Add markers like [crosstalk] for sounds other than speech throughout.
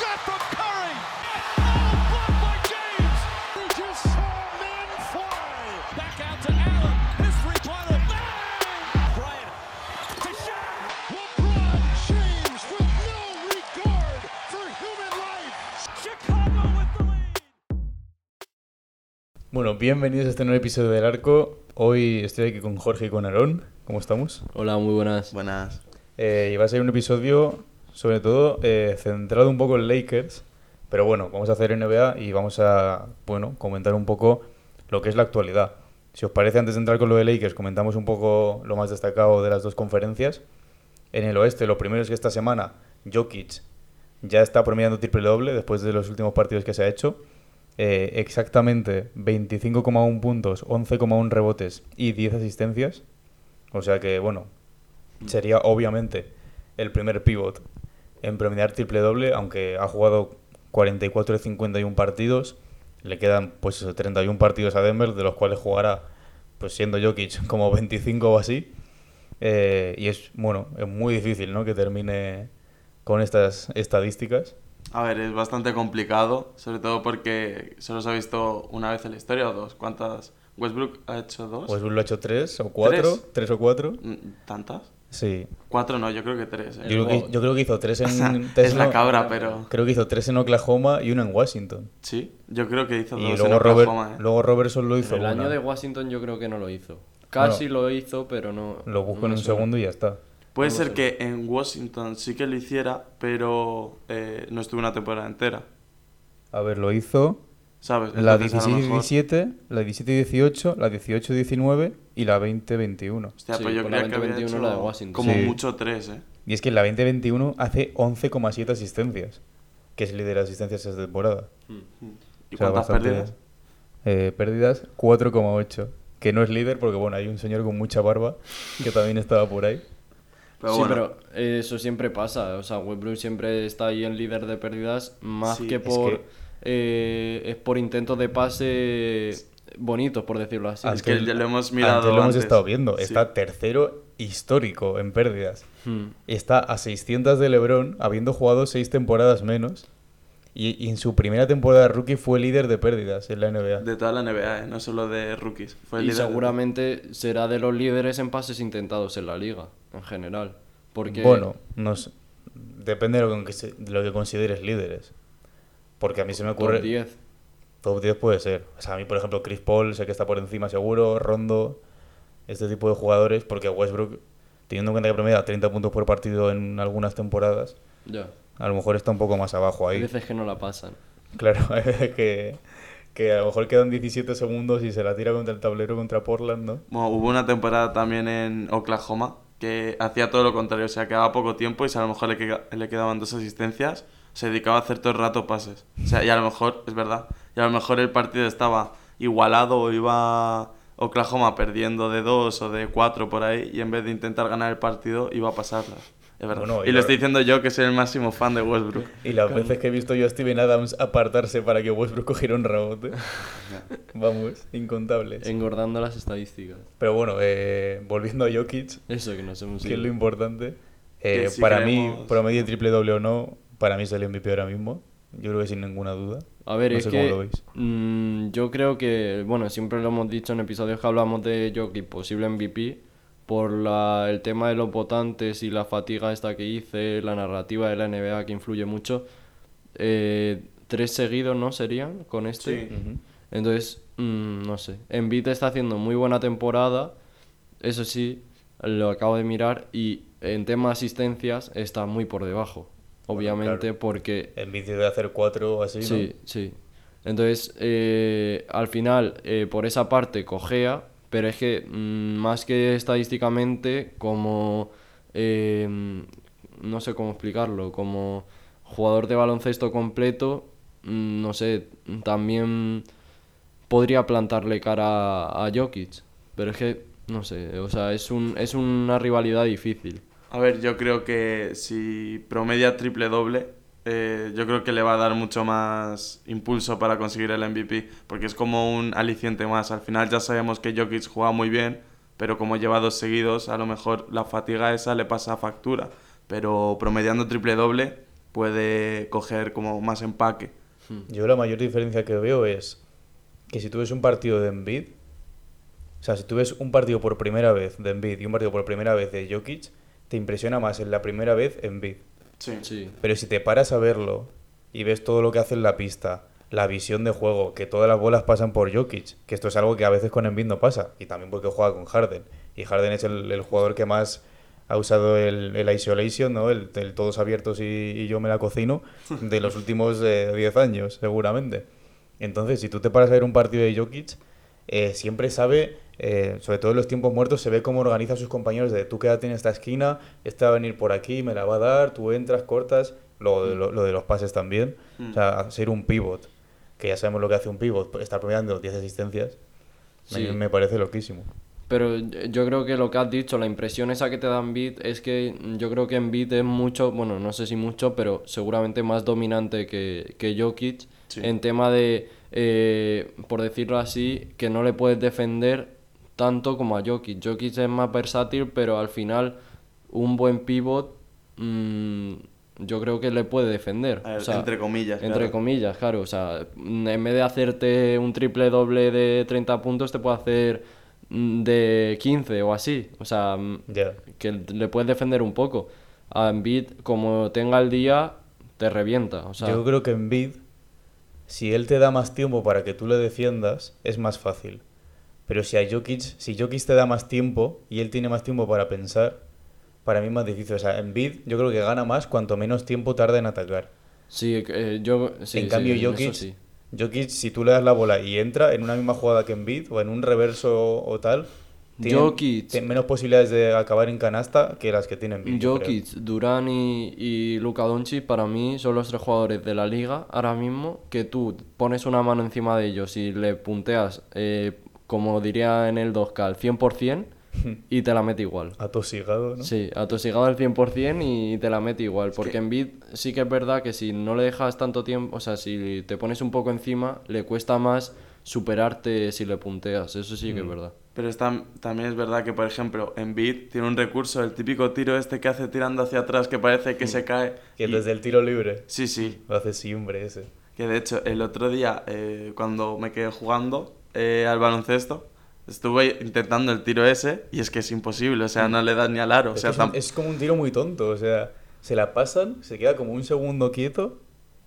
shot from Curry. Oh, blocked by James. We just saw men fly. Back out to Allen. His three-pointer. Bang! Bryant. To shot. LeBron James with no regard for human life. Chicago with the lead. Bueno, bienvenidos a este nuevo episodio del Arco. Hoy estoy aquí con Jorge y con Aarón. ¿Cómo estamos? Hola, muy buenas. Buenas. Eh, y va a ser un episodio, sobre todo, eh, centrado un poco en Lakers. Pero bueno, vamos a hacer NBA y vamos a, bueno, comentar un poco lo que es la actualidad. Si os parece, antes de entrar con lo de Lakers, comentamos un poco lo más destacado de las dos conferencias. En el oeste, lo primero es que esta semana Jokic ya está promediando triple doble después de los últimos partidos que se ha hecho. Eh, exactamente 25,1 puntos, 11,1 rebotes y 10 asistencias. O sea que, bueno, sería obviamente el primer pivot en promediar triple doble, aunque ha jugado 44 de 51 partidos. Le quedan pues eso, 31 partidos a Denver, de los cuales jugará, pues siendo Jokic, [laughs] como 25 o así. Eh, y es, bueno, es muy difícil, ¿no? Que termine con estas estadísticas. A ver, es bastante complicado, sobre todo porque solo se ha visto una vez en la historia o dos. ¿Cuántas? ¿Westbrook ha hecho dos? Pues lo ha hecho tres o cuatro, ¿Tres? tres o cuatro. Mm, ¿Tantas? Sí. Cuatro no, yo creo que tres. ¿eh? Yo creo, que, yo creo que hizo tres [laughs] en. O sea, tres es en- la cabra, pero... Creo que hizo tres en Oklahoma y uno en Washington. Sí, yo creo que hizo Y dos luego, en Robert, Oklahoma, ¿eh? luego Robertson lo hizo. el año de Washington yo creo que no lo hizo. Casi lo hizo, pero no. Lo busco no en un suena. segundo y ya está. Puede no ser sé. que en Washington sí que lo hiciera, pero eh, no estuvo una temporada entera. A ver, lo hizo ¿Sabes? la Entonces, a lo mejor- 17-17, la 17-18, la 18-19 y la 20-21. Hostia, Sí, pues yo la creía que había 20-21 hecho la de Washington. como Sí. mucho tres, ¿eh? Y es que la 20-21 hace 11,7 asistencias, que es el líder de asistencias esta temporada. Mm. ¿Y O sea, cuántas bastante- pérdidas? Eh, pérdidas 4,8. Que no es líder porque, bueno, hay un señor con mucha barba que también estaba por ahí. Pero sí, bueno, pero eso siempre pasa. O sea, Westbrook siempre está ahí en líder de pérdidas, más Sí, que es por. Eh, es por intentos de pase bonitos, por decirlo así. Es que ya lo hemos mirado Antes lo hemos antes. estado viendo. Sí. Está tercero histórico en pérdidas. Hmm. Está a 600 de LeBron, habiendo jugado 6 temporadas menos. Y, y en su primera temporada de rookie fue líder de pérdidas en la NBA. De toda la NBA, ¿eh? no solo de rookies. Fue el Y líder de- seguramente será de los líderes en pases intentados en la liga, en general. Porque. Bueno, no sé. depende de lo, que, se- de lo que consideres líderes. Porque a mí se me ocurre... top 10. Top 10 puede ser. O sea, a mí, por ejemplo, Chris Paul sé que está por encima seguro, Rondo, este tipo de jugadores, porque Westbrook, teniendo en cuenta que promedia 30 puntos por partido en algunas temporadas, a lo mejor está un poco más abajo Hay ahí. veces que no la pasan. Claro, [laughs] que, que a lo mejor quedan 17 segundos y se la tira contra el tablero contra Portland, ¿no? Bueno, hubo una temporada también en Oklahoma que hacía todo lo contrario, o sea, quedaba poco tiempo y si a lo mejor le, queda- le quedaban dos asistencias, se dedicaba a hacer todo el rato pases. O sea, y a lo mejor, es verdad, y a lo mejor el partido estaba igualado o iba Oklahoma perdiendo de dos o de cuatro por ahí y en vez de intentar ganar el partido iba a pasarlas. Es verdad. Bueno, y y lo- lo estoy diciendo yo que soy el máximo fan de Westbrook. Y las veces que he visto yo a Steven Adams apartarse para que Westbrook cogiera un rebote, [laughs] vamos, incontables. Engordando las estadísticas. Pero bueno, eh, volviendo a Jokic, Eso que nos hemos que es lo importante. eh, si para mí, queremos- promedio triple doble o no, para mí es el MVP ahora mismo. Yo creo que sin ninguna duda. A ver, no es sé que cómo lo veis. mm, yo creo que, bueno, siempre lo hemos dicho en episodios que hablamos de Jokic, posible MVP, por la, el tema de los votantes y la fatiga esta que hice, la narrativa de la NBA que influye mucho. Eh, tres seguidos, ¿no? Serían con este. Sí. Entonces, mm, no sé. Embiid está haciendo muy buena temporada. Eso sí, lo acabo de mirar y en tema de asistencias está muy por debajo. Obviamente claro. porque En vez de hacer cuatro o así, ¿no? Sí, sí. Entonces, eh, al final, eh, por esa parte cojea, pero es que mm, más que estadísticamente, como... eh, no sé cómo explicarlo, como jugador de baloncesto completo, mm, no sé, también podría plantarle cara a, a Jokic, pero es que, no sé, o sea, es, un, es una rivalidad difícil. A ver, yo creo que si promedia triple doble, eh, yo creo que le va a dar mucho más impulso para conseguir el MVP, porque es como un aliciente más. Al final ya sabemos que Jokic juega muy bien, pero como lleva dos seguidos, a lo mejor la fatiga esa le pasa factura. Pero promediando triple doble, puede coger como más empaque. Yo la mayor diferencia que veo es que si tú ves un partido de Embiid, o sea, si tú ves un partido por primera vez de Embiid y un partido por primera vez de Jokic, te impresiona más en la primera vez Embiid. Sí. Sí. Pero si te paras a verlo y ves todo lo que hace en la pista, la visión de juego, que todas las bolas pasan por Jokic, que esto es algo que a veces con Embiid no pasa, y también porque juega con Harden. Y Harden es el, el jugador que más ha usado el, el isolation, ¿no? El, el todos abiertos y, y yo me la cocino de los [laughs] últimos eh, 10 años, seguramente. Entonces, si tú te paras a ver un partido de Jokic, eh, siempre sabe, eh, sobre todo en los tiempos muertos, se ve cómo organiza a sus compañeros de tú quédate en esta esquina, este va a venir por aquí, me la va a dar, tú entras, cortas, lo de, lo, lo de los pases también. O sea, ser un pivot, que ya sabemos lo que hace un pivot, estar promediando 10 asistencias, Sí. me parece loquísimo. Pero yo creo que lo que has dicho, la impresión esa que te da Embiid es que yo creo que Embiid es mucho, bueno, no sé si mucho, pero seguramente más dominante que, que Jokic Sí. en tema de, eh, por decirlo así, que no le puedes defender tanto como a Jokic. Jokic es más versátil, pero al final un buen pivot mm, yo creo que le puede defender. Ver, O sea, entre comillas, Entre claro. comillas, claro. O sea, mm, en vez de hacerte un triple doble de 30 puntos, te puede hacer mm, de 15 o así. O sea, que le puedes defender un poco. A Embiid, como tenga el día, te revienta. O sea, Yo creo que en Bid, si él te da más tiempo para que tú le defiendas, es más fácil. Pero si a Jokic, si Jokic te da más tiempo y él tiene más tiempo para pensar, para mí es más difícil. O sea, en Bid yo creo que gana más cuanto menos tiempo tarda en atacar. sí, eh, yo, sí, en sí, cambio, Jokic. Jokic, si tú le das la bola y entra en una misma jugada que en Bid o en un reverso o tal, tiene, menos posibilidades de acabar en canasta que las que tiene en Bid. Jokic, Durán y, y Luka Doncic para mí son los tres jugadores de la liga ahora mismo que tú pones una mano encima de ellos y le punteas, eh, como diría en el 2K, al 100% [laughs] y te la mete igual. Atosigado, ¿no? Sí, atosigado al 100% y te la mete igual. Porque que- en Bid sí que es verdad que si no le dejas tanto tiempo, o sea, si te pones un poco encima, le cuesta más superarte si le punteas. Eso sí Mm. que es verdad. Pero está- también es verdad que, por ejemplo, en Beat tiene un recurso, el típico tiro este que hace tirando hacia atrás, que parece que se cae. Que y- desde el tiro libre Sí, sí. lo hace siempre ese. Que de hecho, el otro día, eh, cuando me quedé jugando eh, al baloncesto, estuve intentando el tiro ese y es que es imposible, o sea, no le das ni al aro. O Es, sea, es, como un tiro muy tonto, o sea, se la pasan, se queda como un segundo quieto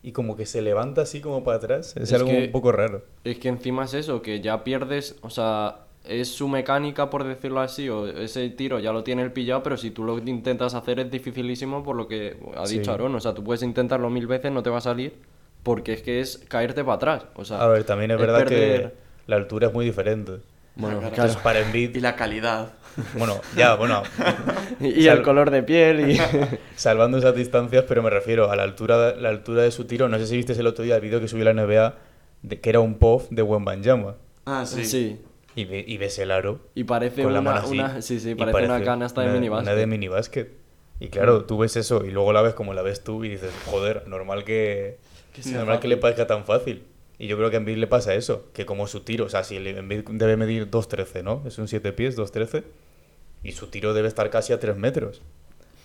y como que se levanta así como para atrás. Es, Es algo que- un poco raro. Es que encima es eso, que ya pierdes, o sea, es su mecánica, por decirlo así, o ese tiro ya lo tiene el pillado, pero si tú lo intentas hacer es dificilísimo por lo que ha Sí. dicho Aaron. O sea, tú puedes intentarlo mil veces, no te va a salir, porque es que es caerte para atrás. O sea, A ver, también es, es verdad perder- que la altura es muy diferente. Bueno, Claro. claro. Entonces, para Embiid, Y la calidad. bueno, ya, bueno, [laughs] Y Sal- el color de piel y... [laughs] salvando esas distancias, pero me refiero a la altura, la altura de su tiro. No sé si viste el otro día el vídeo que subió la NBA, de, que era un POV de Wembanyama. Ah, sí. sí. Y, ve- y ves el aro Y parece con la una, mano así. una- sí, sí, parece, una canasta de minibásquet. Una de minibásquet. Y claro, tú ves eso y luego la ves como la ves tú y dices, joder, normal que, normal que le parezca tan fácil. Y yo creo que a Embiid le pasa eso, que como su tiro, o sea, si Embiid debe medir 2.13, ¿no? Es un 7 pies, 2.13, y su tiro debe estar casi a 3 metros.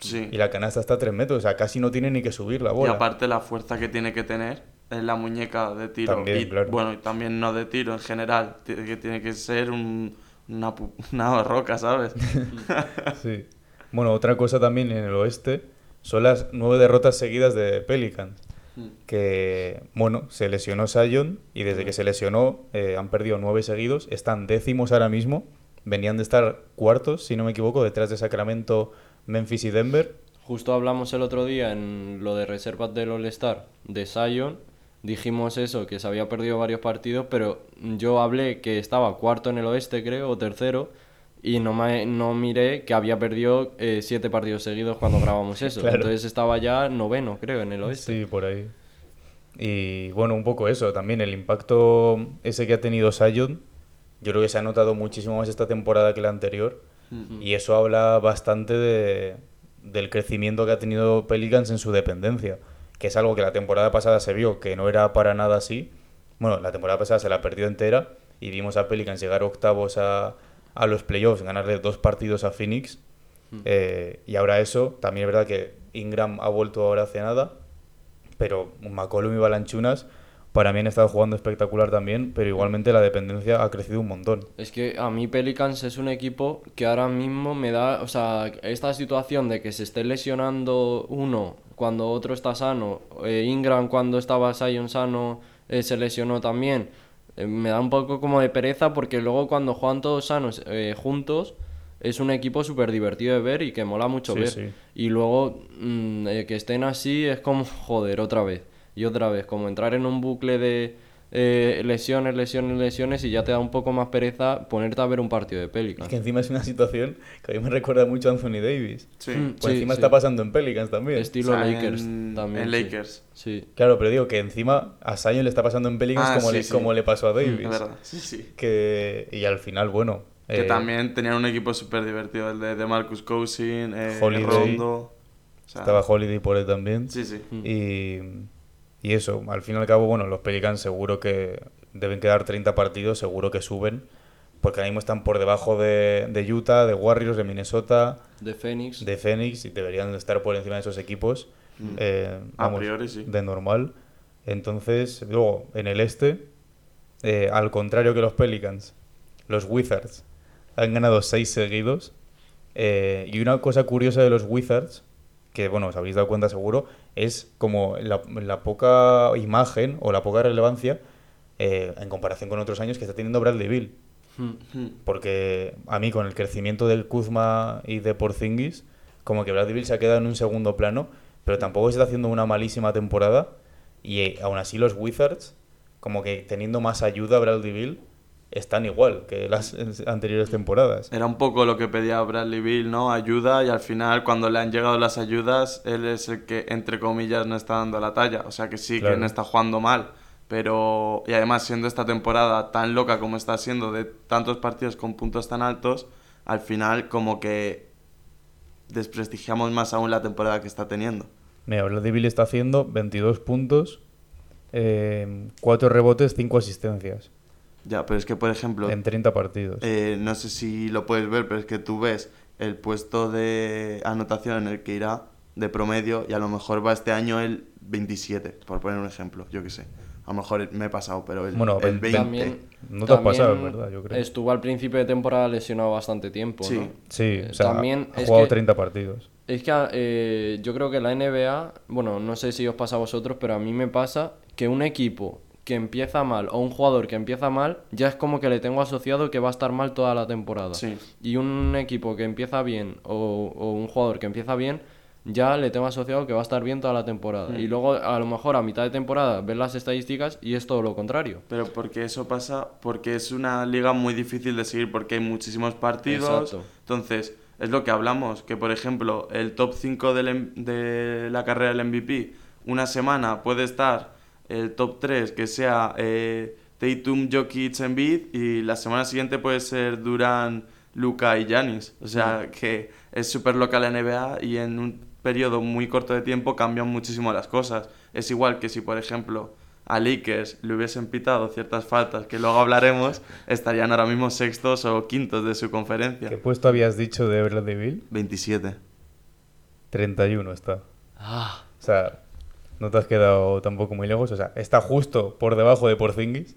Sí. Y la canasta está a 3 metros, o sea, casi no tiene ni que subir la Y bola. aparte la fuerza que tiene que tener en la muñeca de tiro. También, y, claro. Bueno, y también no de tiro en general. Que, tiene que ser un- una, [laughs] una roca, ¿sabes? [laughs] Sí. Bueno, otra cosa también en el oeste son las nueve derrotas seguidas de Pelicans. Que, bueno, se lesionó Sion y desde que se lesionó eh, han perdido nueve seguidos. Están décimos ahora mismo. Venían de estar cuartos, si no me equivoco, detrás de Sacramento, Memphis y Denver. Justo hablamos el otro día en lo de reservas del All-Star de Zion. Dijimos eso, que se había perdido varios partidos, pero yo hablé que estaba cuarto en el oeste, creo, o tercero, y no, me, no miré que había perdido eh, siete partidos seguidos cuando grabamos eso. Claro. Entonces estaba ya noveno, creo, en el oeste. Sí, por ahí. Y bueno, un poco eso también, el impacto ese que ha tenido Sion, yo creo que se ha notado muchísimo más esta temporada que la anterior. Y eso habla bastante de, del crecimiento que ha tenido Pelicans en su dependencia, que es algo que la temporada pasada se vio que no era para nada así. Bueno, la temporada pasada se la perdió entera y vimos a Pelicans llegar octavos a, a los playoffs, ganarle dos partidos a Phoenix. Eh, y ahora eso, también es verdad que Ingram ha vuelto ahora hace nada, pero McCollum y Balanchunas para mí han estado jugando espectacular también, pero igualmente la dependencia ha crecido un montón. Es que a mí Pelicans es un equipo que ahora mismo me da, o sea, esta situación de que se esté lesionando uno cuando otro está sano, eh, Ingram cuando estaba Sion sano eh, se lesionó también, eh, me da un poco como de pereza porque luego cuando juegan todos sanos eh, juntos es un equipo súper divertido de ver y que mola mucho Sí, ver. sí. Y luego mm, que estén así es como, [laughs] joder, otra vez. Y otra vez, como entrar en un bucle de eh, lesiones, lesiones, lesiones y ya te da un poco más pereza ponerte a ver un partido de Pelicans. Es que encima es una situación que a mí me recuerda mucho a Anthony Davis. Sí. Mm, Pues sí, encima sí. está pasando en Pelicans también. Estilo O sea, Lakers en- también. en sí. Lakers. Sí. Claro, pero digo que encima a Zion le está pasando en Pelicans Ah, como, sí, le, sí. como le pasó a Davis. Es verdad, sí, sí. Que, y al final, bueno. Que eh, también tenían un equipo súper divertido, el de, de Marcus Cousin, eh, Holiday. Rondo. O sea, Estaba Holiday por él también. Sí, sí. Y, y eso, al fin y al cabo, bueno, los Pelicans seguro que deben quedar 30 partidos, seguro que suben. Porque ahora mismo están por debajo de, de Utah, de Warriors, de Minnesota, De Phoenix. de Phoenix y deberían estar por encima de esos equipos. Mm. eh, A priori, sí. De normal. Entonces, luego, en el este, eh, al contrario que los Pelicans, los Wizards han ganado seis seguidos. eh, y una cosa curiosa de los Wizards, que bueno, os habréis dado cuenta seguro, es como la, la poca imagen o la poca relevancia eh, en comparación con otros años que está teniendo Bradley Bill. Mm. Mm. Porque a mí, con el crecimiento del Kuzma y de Porzingis, como que Bradley Bill se ha quedado en un segundo plano, pero tampoco está haciendo una malísima temporada. Y eh, aún así, los Wizards, como que teniendo más ayuda a Bradley Bill, están igual que las anteriores temporadas. Era un poco lo que pedía Bradley Bill, ¿no? Ayuda y al final cuando le han llegado las ayudas, él es el que, entre comillas, no está dando la talla. O sea que sí, Claro. que no está jugando mal. Pero, y además siendo esta temporada tan loca como está siendo, de tantos partidos con puntos tan altos, al final como que desprestigiamos más aún la temporada que está teniendo. Mira, Bradley Bill está haciendo 22 puntos, 4 rebotes, 5 asistencias Ya, pero es que, por ejemplo, en 30 partidos. Eh, no sé si lo puedes ver, pero es que tú ves el puesto de anotación en el que irá de promedio y a lo mejor va este año el 27, por poner un ejemplo, yo qué sé. A lo mejor me he pasado, pero el, Bueno, el 20. También, No te has pasado, es verdad, yo creo. Estuvo al principio de temporada lesionado bastante tiempo, Sí. ¿no? Sí, Eh, o sea, también ha es jugado que- 30 partidos. Es que eh, yo creo que la NBA, bueno, no sé si os pasa a vosotros, pero a mí me pasa que un equipo que empieza mal o un jugador que empieza mal, ya es como que le tengo asociado que va a estar mal toda la temporada. Sí. Y un equipo que empieza bien o, o un jugador que empieza bien, ya le tengo asociado que va a estar bien toda la temporada. Mm. Y luego a lo mejor a mitad de temporada ves las estadísticas y es todo lo contrario. Pero porque eso pasa, porque es una liga muy difícil de seguir, porque hay muchísimos partidos. Exacto. Entonces, es lo que hablamos, que por ejemplo, el top 5 del M- de la carrera del MVP, una semana puede estar el top 3, que sea eh, Tatum, Jokic, Embiid, y la semana siguiente puede ser Durant, Luca y Giannis. O sea, que es súper local la NBA y en un periodo muy corto de tiempo cambian muchísimo las cosas. Es igual que si, por ejemplo, a Lakers le hubiesen pitado ciertas faltas que luego hablaremos, estarían ahora mismo sextos o quintos de su conferencia. ¿Qué puesto habías dicho de Bradley Bill? 27. 31 está. Ah, O sea, no te has quedado tampoco muy lejos. O sea, está justo por debajo de Porzingis.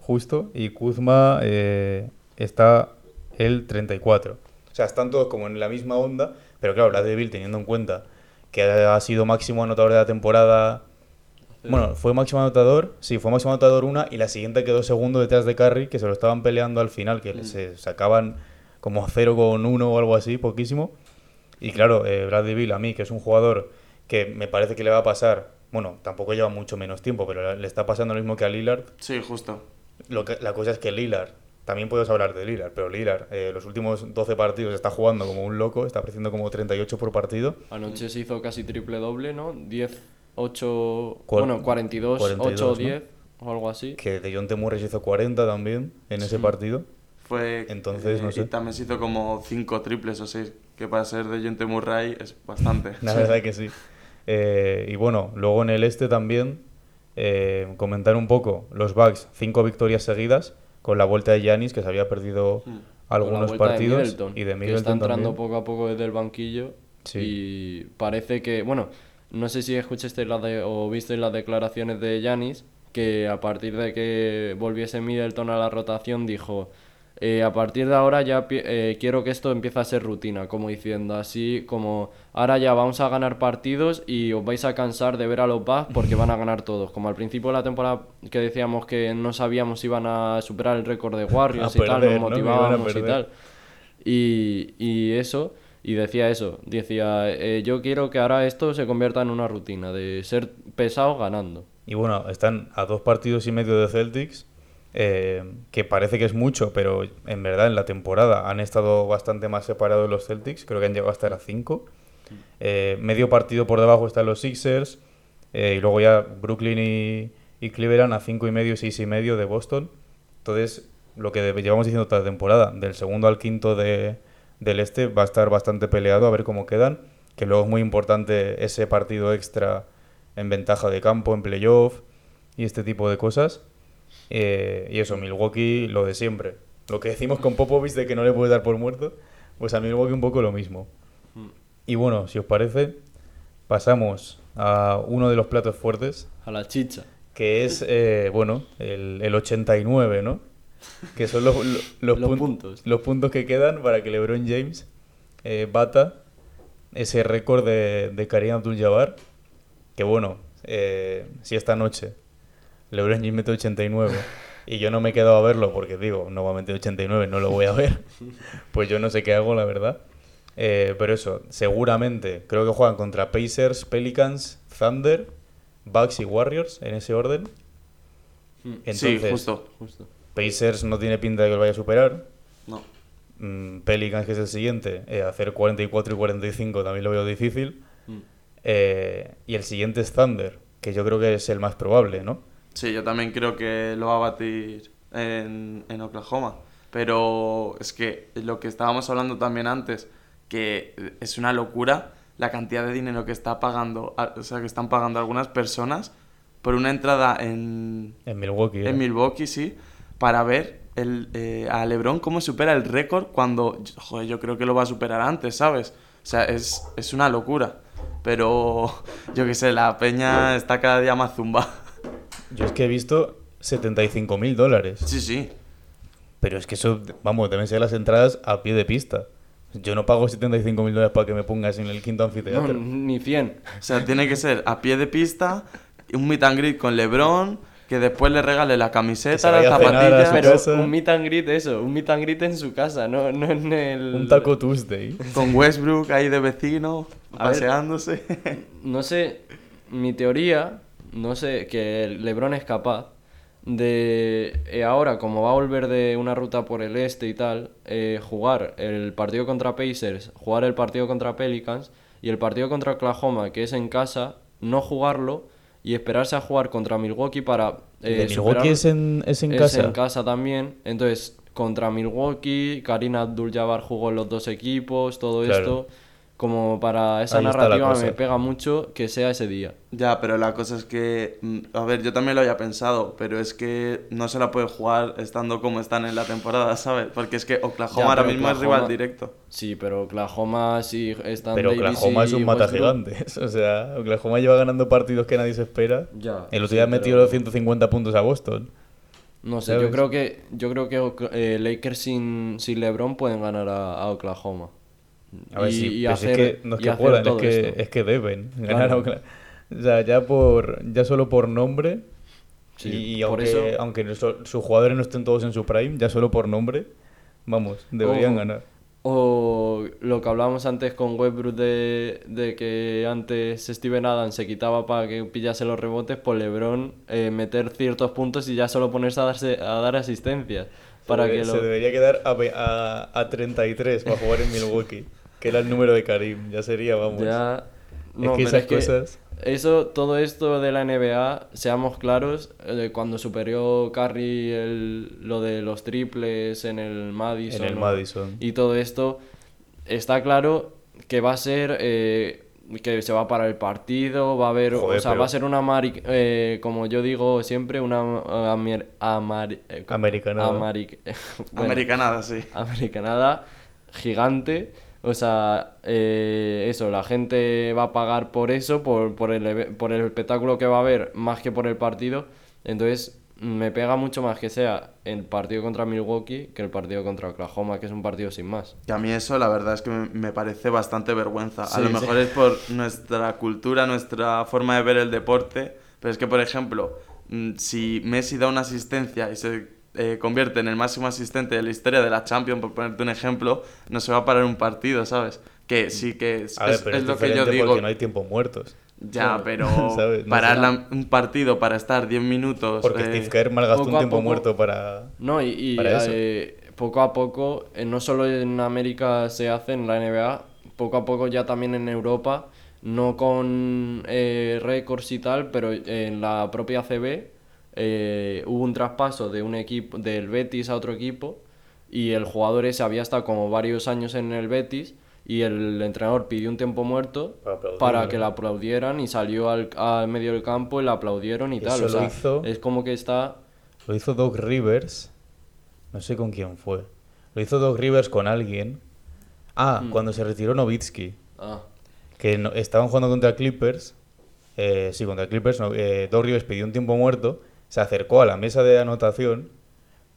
Justo. Y Kuzma eh, está el 34. O sea, están todos como en la misma onda. Pero claro, Bradley Bill, teniendo en cuenta que ha sido máximo anotador de la temporada. Bueno, fue máximo anotador, sí, fue máximo anotador una y la siguiente quedó segundo detrás de Curry, que se lo estaban peleando al final, que se sacaban como 0 con 1 o algo así, poquísimo. Y claro, eh, Bradley Bill, a mí, que es un jugador que me parece que le va a pasar, bueno, tampoco lleva mucho menos tiempo, pero le está pasando lo mismo que a Lillard. Sí, justo. Lo que, la cosa es que Lillard, también puedes hablar de Lillard, pero Lillard, eh, los últimos 12 partidos está jugando como un loco, está ofreciendo como 38 por partido. anoche se hizo casi triple doble, ¿no? 10, 8, Cuar- bueno, 42, 42, 8, ¿no? 10 o algo así. Que de John Murray se hizo 40 también en ese partido. Fue, Entonces, no eh, sé. Y también se hizo como 5 triples o 6, que para ser de Gente Murray es bastante. [laughs] La verdad que sí. Eh, y bueno, luego en el este también, eh, comentar un poco los Bucks, cinco victorias seguidas, con la vuelta de Giannis, que se había perdido Hmm. Algunos de partidos, y de que Middleton está entrando también. poco a poco desde el banquillo Sí. y parece que, bueno, no sé si escuchaste la de, o visteis las declaraciones de Yanis, que a partir de que volviese Middleton a la rotación dijo, eh, a partir de ahora ya eh, quiero que esto empiece a ser rutina, como diciendo así, como ahora ya vamos a ganar partidos y os vais a cansar de ver a los Bucks porque van a ganar todos. Como al principio de la temporada que decíamos que no sabíamos si iban a superar el récord de Warriors A y tal, nos ¿no? Motivábamos y perder. tal. Y, y eso, y decía eso, decía, eh, yo quiero que ahora esto se convierta en una rutina, de ser pesado ganando. Y bueno, están a dos partidos y medio de Celtics, eh, que parece que es mucho, pero en verdad en la temporada han estado bastante más separados los Celtics, creo que han llegado a estar a cinco. Eh, medio partido por debajo están los Sixers, eh, y luego ya Brooklyn y, y Cleveland a cinco y medio y seis y medio de Boston. Entonces, lo que llevamos diciendo toda la temporada, del segundo al quinto de, del este va a estar bastante peleado, a ver cómo quedan, que luego es muy importante ese partido extra en ventaja de campo, en playoff y este tipo de cosas. Eh, y eso, Milwaukee, lo de siempre. Lo que decimos con Popovich de que no le puedes dar por muerto, pues a Milwaukee un poco lo mismo. Y bueno, si os parece, pasamos a uno de los platos fuertes, A la chicha. que es, [laughs] eh, bueno, el, el 89, ¿no? Que son los, los, los Los pun- puntos. los puntos que quedan para que LeBron James eh, bata ese récord de, de Karim Abdul-Jabbar. Que bueno, eh, si esta noche LeBron James mete 89 y yo no me he quedado a verlo porque digo, no va a meter 89, no lo voy a ver, [laughs] pues yo no sé qué hago, la verdad. Eh, pero eso, seguramente creo que juegan contra Pacers, Pelicans, Thunder, Bucks y Warriors en ese orden. Entonces, sí, justo. Justo. Pacers no tiene pinta de que lo vaya a superar. No. Mm, Pelicans, que es el siguiente, eh, hacer 44 y 45 también lo veo difícil. Mm. Eh, y el siguiente es Thunder, que yo creo que es el más probable, ¿no? Sí, yo también creo que lo va a batir en, en Oklahoma. Pero es que lo que estábamos hablando también antes, que es una locura la cantidad de dinero que está pagando, o sea, que están pagando algunas personas por una entrada en, En Milwaukee. ¿eh? en Milwaukee, sí, para ver el, eh, a LeBron cómo supera el récord cuando, joder, yo creo que lo va a superar antes, ¿sabes? O sea, es, es una locura. Pero [laughs] yo qué sé, la peña está cada día más zumba. Yo es que he visto 75 mil dólares. Sí, sí. Pero es que eso, vamos, deben ser las entradas a pie de pista. Yo no pago 75 mil dólares para que me pongas en el quinto No, anfiteatro. ni 100. O sea, tiene que ser a pie de pista, un meet and greet con LeBron, que después le regale la camiseta, las zapatillas, Pero casa. un meet and greet, eso, un meet and greet en su casa, no, no en el... Un taco Tuesday. con Westbrook ahí de vecino, A ver. paseándose. No sé, mi teoría, no sé, que LeBron es capaz de eh, ahora, como va a volver de una ruta por el este y tal, eh, jugar el partido contra Pacers, jugar el partido contra Pelicans y el partido contra Oklahoma, que es en casa, no jugarlo y esperarse a jugar contra Milwaukee para... eh, ¿De Milwaukee es en, es en es casa? en casa también. Entonces, contra Milwaukee, Karina Abdul-Jabbar jugó en los dos equipos, todo Claro. esto. Como para esa Ahí narrativa me pega mucho que sea ese día. Ya, pero la cosa es que, mm, a ver, yo también lo había pensado, pero es que no se la puede jugar estando como están en la temporada, ¿sabes? Porque es que Oklahoma Ya, ahora mismo es rival directo. Sí, pero Oklahoma sí están Pero Davis Oklahoma es un mata gigantes. [laughs] O sea, Oklahoma lleva ganando partidos que nadie se espera. Ya, El otro sí, día pero- metió los 150 puntos a Boston. No sé, ¿Sabes? yo creo que yo creo que eh, Lakers sin, sin LeBron pueden ganar a, a Oklahoma. A ver, Y- sí, hacer- es que no es que puedan, es que, esto. es que deben [laughs] ganar Claro. O sea, ya, por, ya solo por nombre, Sí, y, y por aunque, eso- aunque sus jugadores no estén todos en su prime, ya solo por nombre, vamos, deberían ganar. O lo que hablábamos antes con Westbrook de, de que antes Steven Adams se quitaba para que pillase los rebotes, por LeBron eh, meter ciertos puntos y ya solo ponerse a, darse, a dar asistencias. Para se, que lo... se debería quedar a, a, a 33 para jugar en Milwaukee, [laughs] que era el número de Karim, ya sería, vamos. Ya... Es que esas cosas- Eso, todo esto de la NBA, seamos claros, eh, cuando superó Curry el- lo de los triples en el Madison, En el. Madison. y todo esto, está claro que va a ser eh, que se va a parar el partido, va a haber, Joder, o sea, pero- va a ser una mari- eh, como yo digo siempre, una amer- Americanada. amari- [laughs] bueno, Americanada, sí. americanada gigante O sea, eh, eso, la gente va a pagar por eso, por, por, el, por el espectáculo que va a haber, más que por el partido. Entonces, me pega mucho más que sea el partido contra Milwaukee que el partido contra Oklahoma, que es un partido sin más. Que a mí eso la verdad es que me, parece bastante vergüenza. Sí, a lo sí. mejor es por nuestra cultura, nuestra forma de ver el deporte, pero es que, por ejemplo, mm, si Messi da una asistencia y se eh, convierte en el máximo asistente de la historia de la Champions, por ponerte un ejemplo, no se va a parar un partido, ¿sabes? Que sí que es, A ver, es- pero es es, lo que yo digo. porque no hay tiempo muertos. Ya, pero [laughs] ¿Sabes? No parar la- un partido para estar 10 minutos... Porque eh, Steve Kerr malgastó un a tiempo poco- muerto para... No, y, y, Para eso. eh, poco a poco, eh, no solo en América se hace en la NBA, poco a poco ya también en Europa, no con eh, récords y tal, pero en la propia CB eh, hubo un traspaso de un equipo del Betis a otro equipo y el jugador ese había estado como varios años en el Betis y el entrenador pidió un tiempo muerto Para que le aplaudieran y salió al, al medio del campo y le aplaudieron y tal. Eso O lo sea, hizo- es como que está... Lo hizo Doc Rivers. No sé con quién fue. Lo hizo Doc Rivers con alguien. Ah, Mm. cuando se retiró Novitsky. Ah, Que no- estaban jugando contra Clippers. Eh, sí, contra Clippers. no, eh, Doc Rivers pidió un tiempo muerto. Se acercó a la mesa de anotación.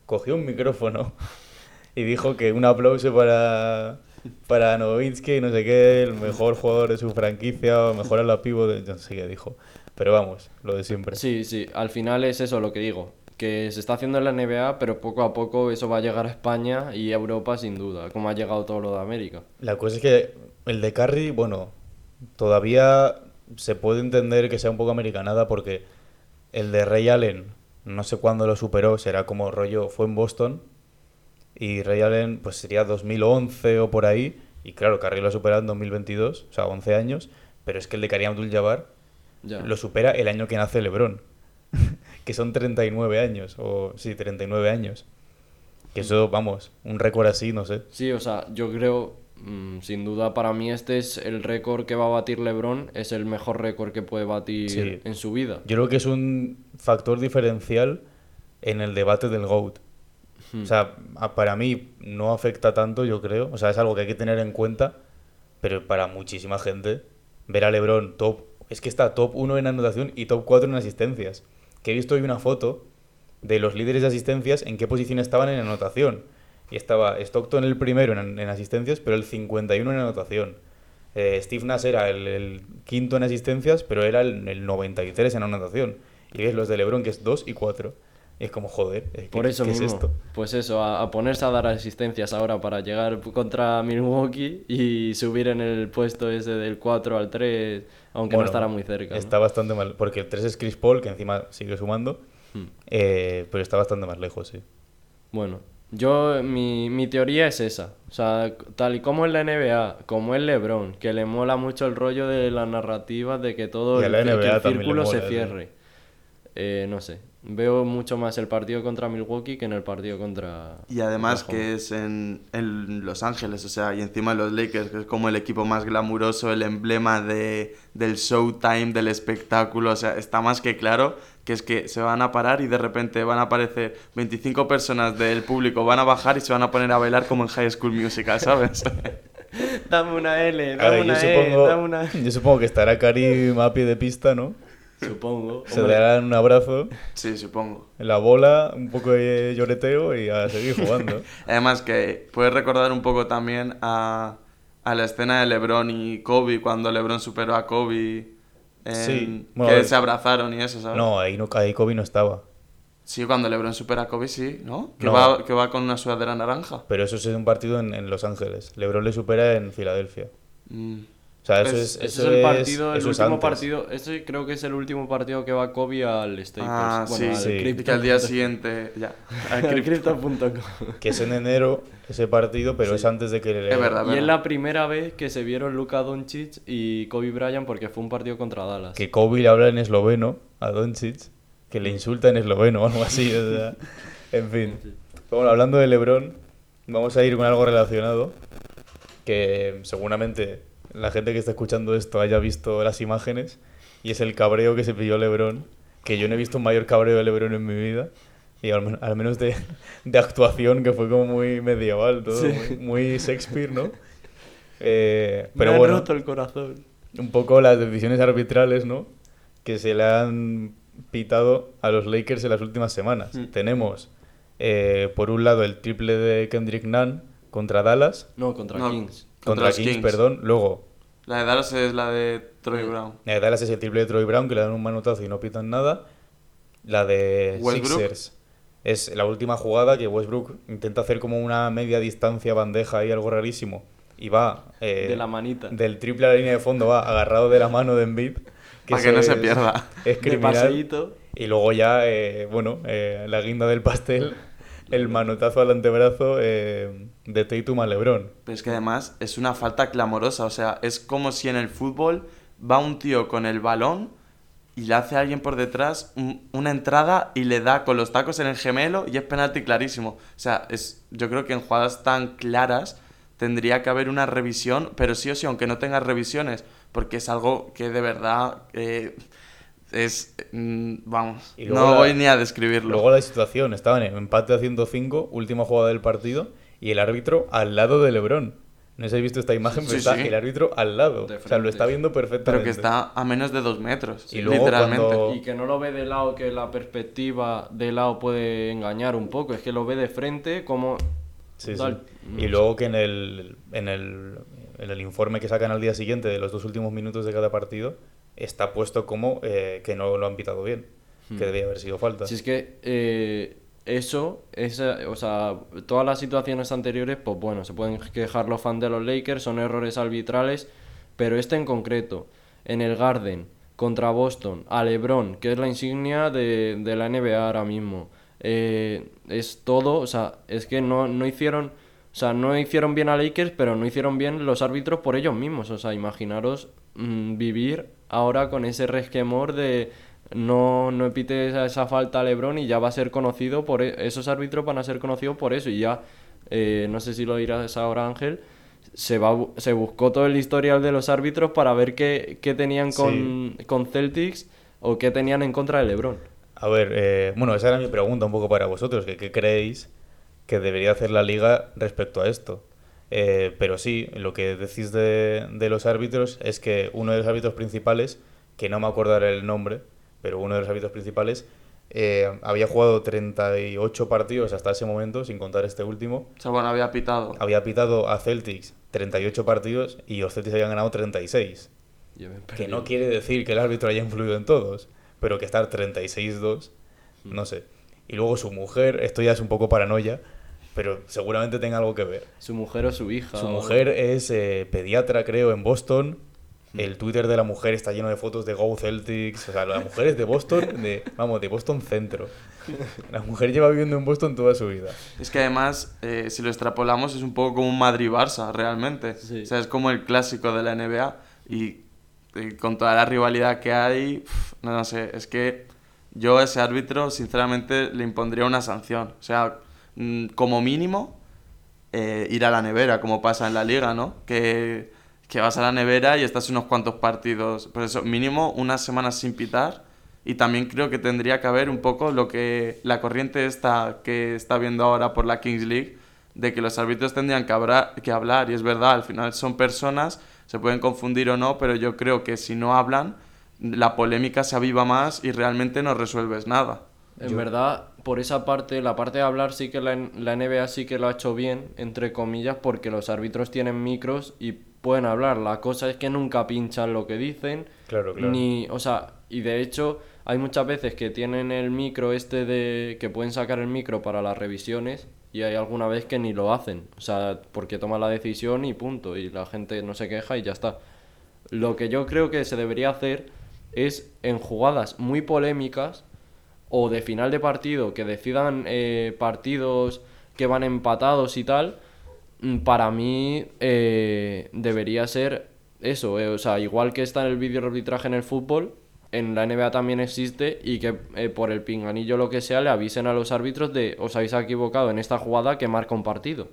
Cogió un micrófono. [laughs] Y dijo que un aplauso para, para Novitsky, no sé qué, el mejor jugador de su franquicia, o mejor a la pivo, de, no sé qué dijo. Pero vamos, lo de siempre. Sí, sí, al final es eso lo que digo, que se está haciendo en la NBA, pero poco a poco eso va a llegar a España y a Europa sin duda, como ha llegado todo lo de América. La cosa es que el de Curry, bueno, todavía se puede entender que sea un poco americanada porque el de Ray Allen, no sé cuándo lo superó, será como rollo, fue en Boston y Ray Allen pues sería 2011 o por ahí y claro, Curry lo ha superado en 2022, o sea, 11 años, pero es que el de Kareem Abdul-Jabbar lo supera el año que nace LeBron, [laughs] que son 39 años, o sí, 39 años. Que eso, vamos, un récord así, no sé. Sí, o sea, yo creo, sin duda para mí este es el récord que va a batir LeBron, es el mejor récord que puede batir Sí. en su vida. Yo creo que es un factor diferencial en el debate del GOAT. Hmm. O sea, para mí no afecta tanto, yo creo. O sea, es algo que hay que tener en cuenta, pero para muchísima gente, ver a LeBron top, es que está top 1 en anotación y top 4 en asistencias. Que he visto hoy una foto de los líderes de asistencias en qué posición estaban en anotación. Y estaba Stockton el primero en, en asistencias, pero el 51 en anotación. Eh, Steve Nash era el, el quinto en asistencias, pero era el, el 93 en anotación. Y ves los de LeBron, que es 2 y 4. Y es como, joder, ¿qué, Por eso qué mismo, es esto? pues eso, a, a ponerse a dar asistencias ahora para llegar contra Milwaukee y subir en el puesto ese del 4 al 3, aunque no estará muy cerca. ¿no? Está bastante mal, porque el 3 es Chris Paul, que encima sigue sumando, Hmm. eh, pero está bastante más lejos, sí. Bueno, yo, mi, mi teoría es esa. O sea, tal y como en la NBA, como es LeBron, que le mola mucho el rollo de la narrativa de que todo el, que círculo se mola, cierre. Eh, no sé, veo mucho más el partido contra Milwaukee que en el partido contra... Y además Oklahoma. que es en, en Los Ángeles, o sea, y encima los Lakers, que es como el equipo más glamuroso, el emblema de, del showtime, del espectáculo, o sea, está más que claro que es que se van a parar y de repente van a aparecer 25 personas del público, van a bajar y se van a poner a bailar como en High School Musical, ¿sabes? [laughs] Dame una L, dame ver, yo, una E, supongo, dame una... yo supongo que estará Karim a pie de pista, ¿no? Supongo. Se hombre. darán un abrazo, sí, supongo. en la bola, un poco de lloreteo y a seguir jugando. [laughs] Además que puedes recordar un poco también a, a la escena de LeBron y Kobe, cuando LeBron superó a Kobe, en- Sí, bueno, a que se abrazaron y eso, ¿sabes? No, ahí, no, ahí Kobe no estaba. Sí, cuando LeBron supera a Kobe, sí, ¿no? Que, No. Va, que va con una sudadera naranja. Pero eso es un partido en, en Los Ángeles. LeBron le supera en Filadelfia. Mm. O sea, eso Es- es, Ese eso es el es- partido, el último antes. partido. Ese creo que es el último partido que va Kobe al Staples. Ah, bueno, sí, al sí. Y Crypto. que al día siguiente, ya. [laughs] al Crypto.com. Que es en enero ese partido, pero Sí. es antes de que le... Es verdad. Y es la primera vez que se vieron Luka Doncic y Kobe Bryant porque fue un partido contra Dallas. Que Kobe le habla en esloveno a Doncic, que le insulta en esloveno o algo así. o sea, [laughs] en fin. Bueno, hablando de LeBron, vamos a ir con algo relacionado, que seguramente la gente que está escuchando esto haya visto las imágenes, y es el cabreo que se pilló LeBron, que yo no he visto un mayor cabreo de LeBron en mi vida. Y al, men- al menos de, de actuación, que fue como muy medieval, todo, Sí. muy, muy Shakespeare, ¿no? [laughs] Eh, Me pero han bueno, roto el corazón. un poco las decisiones arbitrales, ¿no? Que se le han pitado a los Lakers en las últimas semanas. Mm. Tenemos, eh, por un lado, el triple de Kendrick Nunn contra Dallas, No, contra No, Kings. Contra los Kings, Kings. perdón. Luego, La de Dallas es la de Troy Brown. la de Dallas es el triple de Troy Brown, que le dan un manotazo y no pitan nada. La de Westbrook. Sixers es la última jugada que Westbrook intenta hacer como una media distancia bandeja y algo rarísimo. Y va eh, De la manita. del triple a la línea de fondo, va agarrado de la mano de Embiid. Para que no se pierda. Es De criminal. paseíto. Y luego ya, eh, bueno, eh, la guinda del pastel, el manotazo al antebrazo eh, de Tatum a LeBron. Pero es que además es una falta clamorosa. O sea, es como si en el fútbol va un tío con el balón y le hace a alguien por detrás un- una entrada y le da con los tacos en el gemelo y es penalti clarísimo. O sea, es, yo creo que en jugadas tan claras tendría que haber una revisión, pero sí o sí, aunque no tengas revisiones, porque es algo que de verdad eh, es... mm, vamos, no la- voy ni a describirlo. Luego la situación, estaban en empate a 105, última jugada del partido, y el árbitro al lado de LeBron. No sé si habéis visto esta imagen, pero Sí, está sí. el árbitro al lado. O sea, lo está viendo perfectamente. pero que está a menos de dos metros, Y luego literalmente. cuando- Y que no lo ve de lado, que la perspectiva de lado puede engañar un poco. Es que lo ve de frente como... Sí, sí. tal. Y luego que en el, en, el, en el informe que sacan al día siguiente de los dos últimos minutos de cada partido, está puesto como eh, que no lo han pitado bien, que debía haber sido falta. Si es que eh, eso, esa, o sea, todas las situaciones anteriores, pues bueno, se pueden quejar los fans de los Lakers, son errores arbitrales, pero este en concreto, en el Garden, contra Boston, a LeBron, que es la insignia de, de la NBA ahora mismo, eh, es todo, o sea, es que no, no hicieron, o sea, no hicieron bien a Lakers, pero no hicieron bien los árbitros por ellos mismos, o sea, imaginaros mm, vivir ahora con ese resquemor de no, no pite esa, esa falta a Lebron y ya va a ser conocido por e- esos árbitros van a ser conocidos por eso y ya eh, no sé si lo dirás ahora Ángel se va se buscó todo el historial de los árbitros para ver qué, qué tenían con, con Celtics o qué tenían en contra de Lebron A ver, eh, bueno, esa era mi pregunta un poco para vosotros, que qué creéis que debería hacer la liga respecto a esto. Eh, pero sí, lo que decís de, de los árbitros es que uno de los árbitros principales, que no me acuerdo el nombre, pero uno de los árbitros principales eh, había jugado 38 partidos hasta ese momento, sin contar este último. O sea, bueno, había pitado. Había pitado a Celtics 38 partidos y los Celtics habían ganado 36. Yo me he Que no quiere decir que el árbitro haya influido en todos, pero que estar 36-2, Hmm. no sé. Y luego su mujer, esto ya es un poco paranoia, pero seguramente tenga algo que ver. su mujer o su hija Su o- mujer es eh, pediatra, creo, en Boston. Hmm. El Twitter de la mujer está lleno de fotos de Go Celtics. O sea, la mujer es de Boston, de, vamos, de Boston Centro. La mujer lleva viviendo en Boston toda su vida. Es que además, eh, si lo extrapolamos, es un poco como un Madrid-Barça, realmente. Sí. O sea, es como el clásico de la NBA. Y, y con toda la rivalidad que hay, no, no sé, es que yo a ese árbitro, sinceramente, le impondría una sanción. O sea, mm, como mínimo, eh, ir a la nevera, como pasa en la liga, ¿no? Que, que vas a la nevera y estás unos cuantos partidos. Por eso, mínimo unas semanas sin pitar. Y también creo que tendría que haber un poco lo que la corriente esta que está viendo ahora por la Kings League, de que los árbitros tendrían que, hablar, que hablar. Y es verdad, al final son personas, se pueden confundir o no, pero yo creo que si no hablan, la polémica se aviva más y realmente no resuelves nada. En verdad, por esa parte, la parte de hablar sí que la, la NBA sí que lo ha hecho bien, entre comillas, porque los árbitros tienen micros y pueden hablar. La cosa es que nunca pinchan lo que dicen. Claro, claro. Ni, o sea, y de hecho hay muchas veces que tienen el micro este de que pueden sacar el micro para las revisiones y hay alguna vez que ni lo hacen. O sea, porque toman la decisión y punto. Y la gente no se queja y ya está. Lo que yo creo que se debería hacer es en jugadas muy polémicas o de final de partido que decidan eh, partidos que van empatados y tal, mm, para mí eh, debería ser eso, eh, o sea, igual que está en el vídeo arbitraje en el fútbol, en la NBA también existe y que por el pinganillo lo que sea le avisen a los árbitros de os habéis equivocado en esta jugada que marca un partido.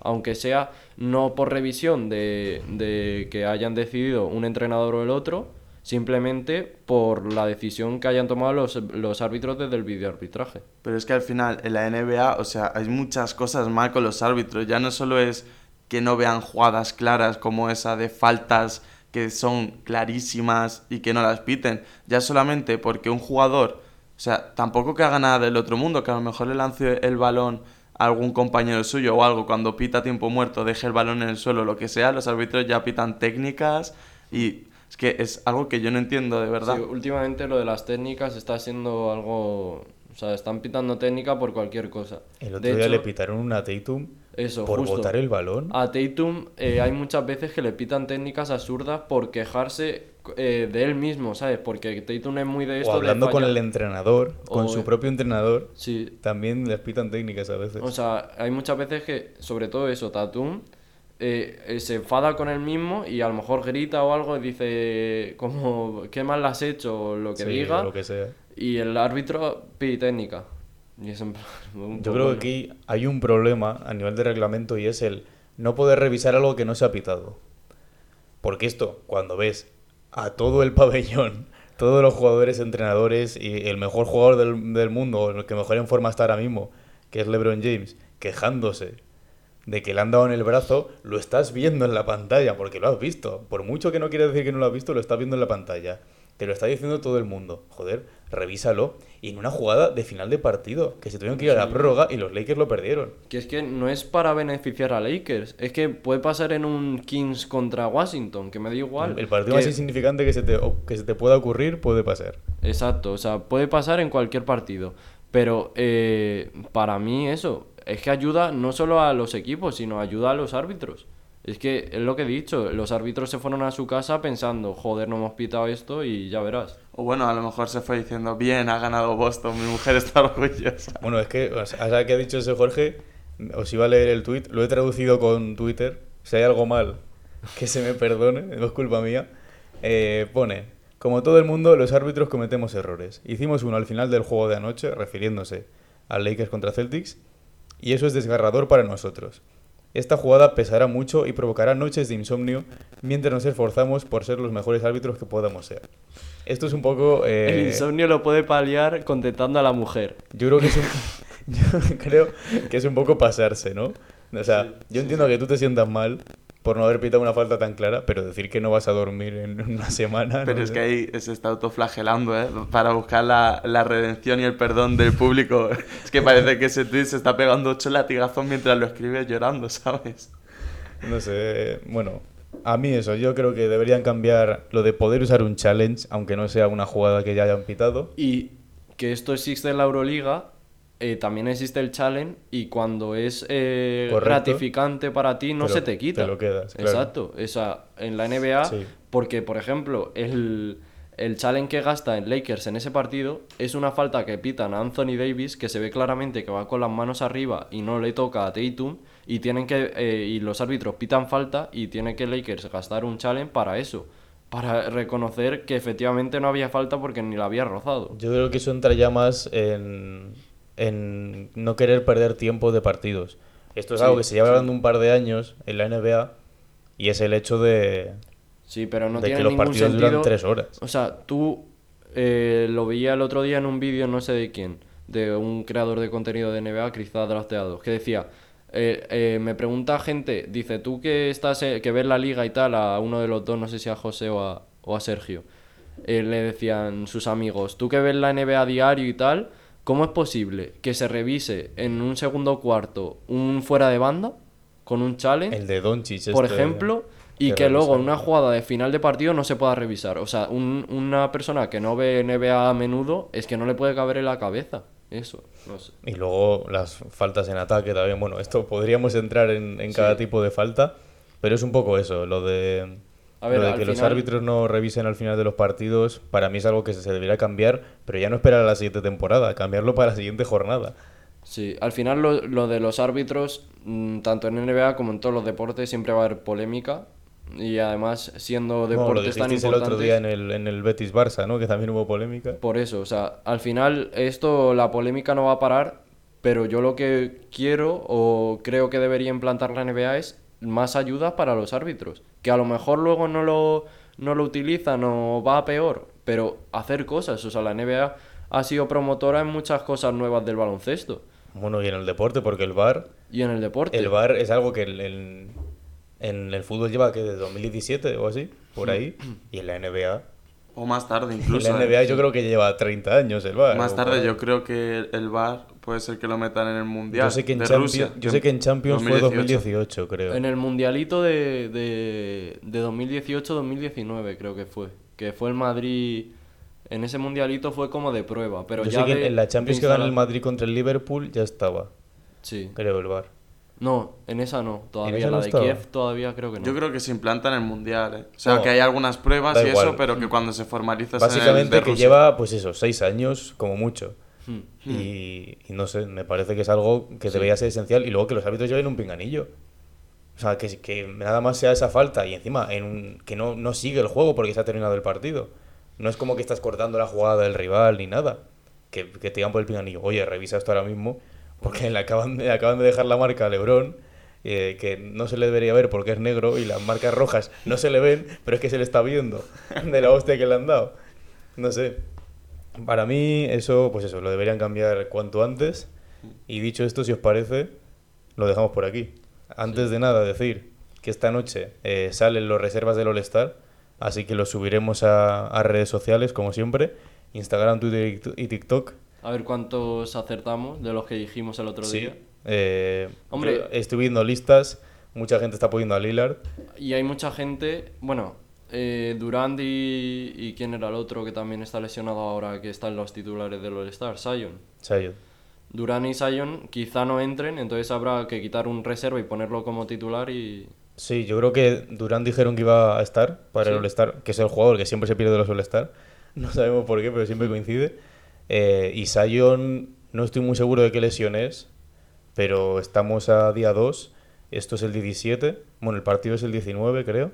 Aunque sea no por revisión de, de que hayan decidido un entrenador o el otro, simplemente por la decisión que hayan tomado los, los árbitros desde el videoarbitraje. Pero es que al final en la NBA, o sea, hay muchas cosas mal con los árbitros. Ya no solo es que no vean jugadas claras como esa de faltas que son clarísimas y que no las piten. Ya solamente porque un jugador, o sea, tampoco que haga nada del otro mundo, que a lo mejor le lance el balón a algún compañero suyo o algo, cuando pita tiempo muerto, deje el balón en el suelo, lo que sea, los árbitros ya pitan técnicas y es que es algo que yo no entiendo de verdad. Sí, últimamente lo de las técnicas está siendo algo... O sea, están pitando técnica por cualquier cosa. El otro De día hecho, le pitaron una Tatum Eso, por justo. botar el balón. A Tatum eh, hay muchas veces que le pitan técnicas absurdas por quejarse eh, de él mismo, ¿sabes? Porque Tatum es muy de esto o hablando de con el entrenador, con O- su propio entrenador, Sí, también les pitan técnicas a veces. o sea, hay muchas veces que, sobre todo eso, Tatum eh, eh, se enfada con él mismo y a lo mejor grita o algo y dice como, ¿qué mal has hecho? O lo que Sí, diga. o lo que sea. Y el árbitro pide técnica. Y es en plan, [laughs] un Yo creo que aquí hay un problema a nivel de reglamento y es el no poder revisar algo que no se ha pitado. Porque esto, cuando ves a todo el [laughs] pabellón, todos los jugadores, entrenadores y el mejor jugador del, del mundo, el que mejor en forma está ahora mismo, que es LeBron James, quejándose de que le han dado en el brazo, lo estás viendo en la pantalla, porque lo has visto. Por mucho que no quiera decir que no lo has visto, lo estás viendo en la pantalla. Te lo está diciendo todo el mundo. Joder, revísalo. Y en una jugada de final de partido, que se tuvieron que ir a la prórroga y los Lakers lo perdieron. Que es que no es para beneficiar a Lakers, es que puede pasar en un Kings contra Washington, que me da igual. El partido que- más insignificante que se, te, que se te pueda ocurrir puede pasar. Exacto, o sea, puede pasar en cualquier partido. Pero eh, para mí eso, es que ayuda no solo a los equipos, sino ayuda a los árbitros. Es que es lo que he dicho, los árbitros se fueron a su casa pensando, joder, no hemos pitado esto y ya verás. O bueno, a lo mejor se fue diciendo, bien, ha ganado Boston, mi mujer está [laughs] orgullosa. Bueno, es que, ahora que ha dicho ese Jorge, os iba a leer el tweet, lo he traducido con Twitter. Si hay algo mal, que se me perdone, [laughs] no es culpa mía. Eh, pone, como todo el mundo, los árbitros cometemos errores. Hicimos uno al final del juego de anoche, refiriéndose al Lakers contra Celtics, y eso es desgarrador para nosotros. Esta jugada pesará mucho y provocará noches de insomnio mientras nos esforzamos por ser los mejores árbitros que podamos ser. Esto es un poco... eh, El insomnio lo puede paliar contentando a la mujer. yo creo que es un, [laughs] yo creo que es un poco pasarse, ¿no? O sea, yo entiendo que tú te sientas mal por no haber pitado una falta tan clara, pero decir que no vas a dormir en [laughs] una semana. Pero no es que ahí se está autoflagelando, ¿eh? Para buscar la, la redención y el perdón del público. [laughs] Es que parece que ese tweet se está pegando ocho latigazos mientras lo escribe llorando, ¿sabes? No sé, bueno, a mí eso, yo creo que deberían cambiar lo de poder usar un challenge, aunque no sea una jugada que ya hayan pitado. Y que esto existe en la Euroliga, eh, también existe el challenge y cuando es eh, gratificante para ti no se te quita. te lo quedas, claro. Exacto. O sea, en la NBA, Sí. porque por ejemplo, el, el challenge que gasta en Lakers en ese partido es una falta que pitan a Anthony Davis, que se ve claramente que va con las manos arriba y no le toca a Tatum, y tienen que eh, y los árbitros pitan falta y tiene que Lakers gastar un challenge para eso. Para reconocer que efectivamente no había falta porque ni la había rozado. Yo creo que eso entra ya más en, en no querer perder tiempo de partidos. Esto es Sí, algo que se lleva sí. hablando un par de años en la NBA y es el hecho de, Sí, pero no de tiene que los partidos sentido. duran tres horas. O sea, tú eh, lo veía el otro día en un vídeo, no sé de quién, de un creador de contenido de NBA, Cristal Drafteados, que decía, eh, eh, me pregunta gente, dice, tú que estás, eh, que ves la liga y tal, a uno de los dos, no sé si a José o a, o a Sergio, le decían sus amigos, tú que ves la NBA diario y tal, ¿cómo es posible que se revise en un segundo cuarto un fuera de banda con un challenge? El de Doncic. por este, ejemplo, y que que luego en una jugada de final de partido no se pueda revisar. O sea, un- una persona que no ve NBA a menudo es que no le puede caber en la cabeza. Eso, no sé. Y luego las faltas en ataque también. Bueno, esto podríamos entrar en, en Sí. cada tipo de falta, pero es un poco eso, lo de, A ver, lo de que los final- árbitros no revisen al final de los partidos. Para mí es algo que se debería cambiar, pero ya no esperar a la siguiente temporada, cambiarlo para la siguiente jornada. Sí, al final lo, lo de los árbitros, mm, tanto en NBA como en todos los deportes, siempre va a haber polémica. Y además, siendo No, lo deportes tan dijisteis el importantes... otro día en el, en el Betis Barça, ¿no? Que también hubo polémica. Por eso, o sea, al final esto, la polémica no va a parar, pero yo lo que quiero o creo que debería implantar la NBA es más ayuda para los árbitros, que a lo mejor luego no lo, no lo utilizan o va a peor, pero hacer cosas, o sea, la NBA ha sido promotora en muchas cosas nuevas del baloncesto Bueno, y en el deporte, porque el VAR, y en el deporte. el VAR es algo que el- el- En el fútbol lleva que desde 2017 o así, por ahí. Y en la NBA. O más tarde [laughs] En incluso. la ¿eh? NBA yo creo que lleva 30 años el VAR. Más tarde yo creo que el VAR puede ser que lo metan en el Mundial Yo sé que en, de Champions, Rusia. yo sé que en Champions fue 2018, creo. En el mundialito de, de, de 2018-2019 creo que fue. Que fue el Madrid... En ese mundialito fue como de prueba, pero Yo ya sé que de- en la Champions que gana el Madrid contra el Liverpool ya estaba, Sí. creo, el VAR. No, en esa no. Todavía esa la no de estaba? Kiev todavía creo que no. Yo creo que se implanta en el Mundial, ¿eh? O sea, No, que hay algunas pruebas y igual. eso, pero que cuando se formaliza es en el Básicamente de que Rusia. lleva, pues eso, seis años como mucho. Hmm. Y, y no sé, me parece que es algo que debería ser esencial. Y luego que los árbitros lleven un pinganillo. O sea, que, que nada más sea esa falta y encima en un- que no, no sigue el juego porque se ha terminado el partido. No es como que estás cortando la jugada del rival ni nada. Que, que te digan por el pinganillo, oye, revisa esto ahora mismo porque le acaban de, acaban de dejar la marca a Lebron. eh, que no se le debería ver porque es negro y las marcas rojas no se le ven, pero es que se le está viendo de la hostia que le han dado. No sé. Para mí, eso, pues eso, lo deberían cambiar cuanto antes. Y dicho esto, si os parece, lo dejamos por aquí. Antes de nada, decir que esta noche eh, salen los reservas del All-Star, así que los subiremos a, a redes sociales, como siempre: Instagram, Twitter y Tik- y TikTok. A ver cuántos acertamos de los que dijimos el otro Sí. día. Eh, Hombre. estoy viendo listas, mucha gente está poniendo a Lillard. Y hay mucha gente, bueno, eh, Durand y, y quién era el otro que también está lesionado ahora, que está en los titulares del All-Star, Sion. Zion. Durant y Sion quizá no entren, entonces habrá que quitar un reserva y ponerlo como titular y... Sí, yo creo que Durán dijeron que iba a estar para el. All-Star, que es el jugador que siempre se pierde de los All-Star. [laughs] No sabemos por qué, pero siempre coincide. Eh, y Sion, no estoy muy seguro de qué lesión es, pero estamos a día 2. Esto es el 17. Bueno, el partido es el 19, creo.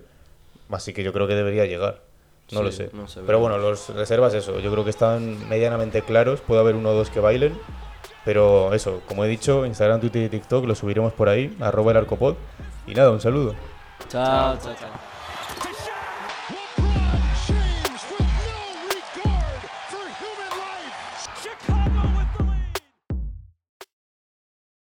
Así que yo creo que debería llegar. No Sí, lo sé. no sé, pero bueno, los reservas, eso. Yo creo que están medianamente claros. Puede haber uno o dos que bailen. Pero eso, como he dicho, Instagram, Twitter y TikTok lo subiremos por ahí, arroba el arcopod. Y nada, un saludo. Chao, chao, chao.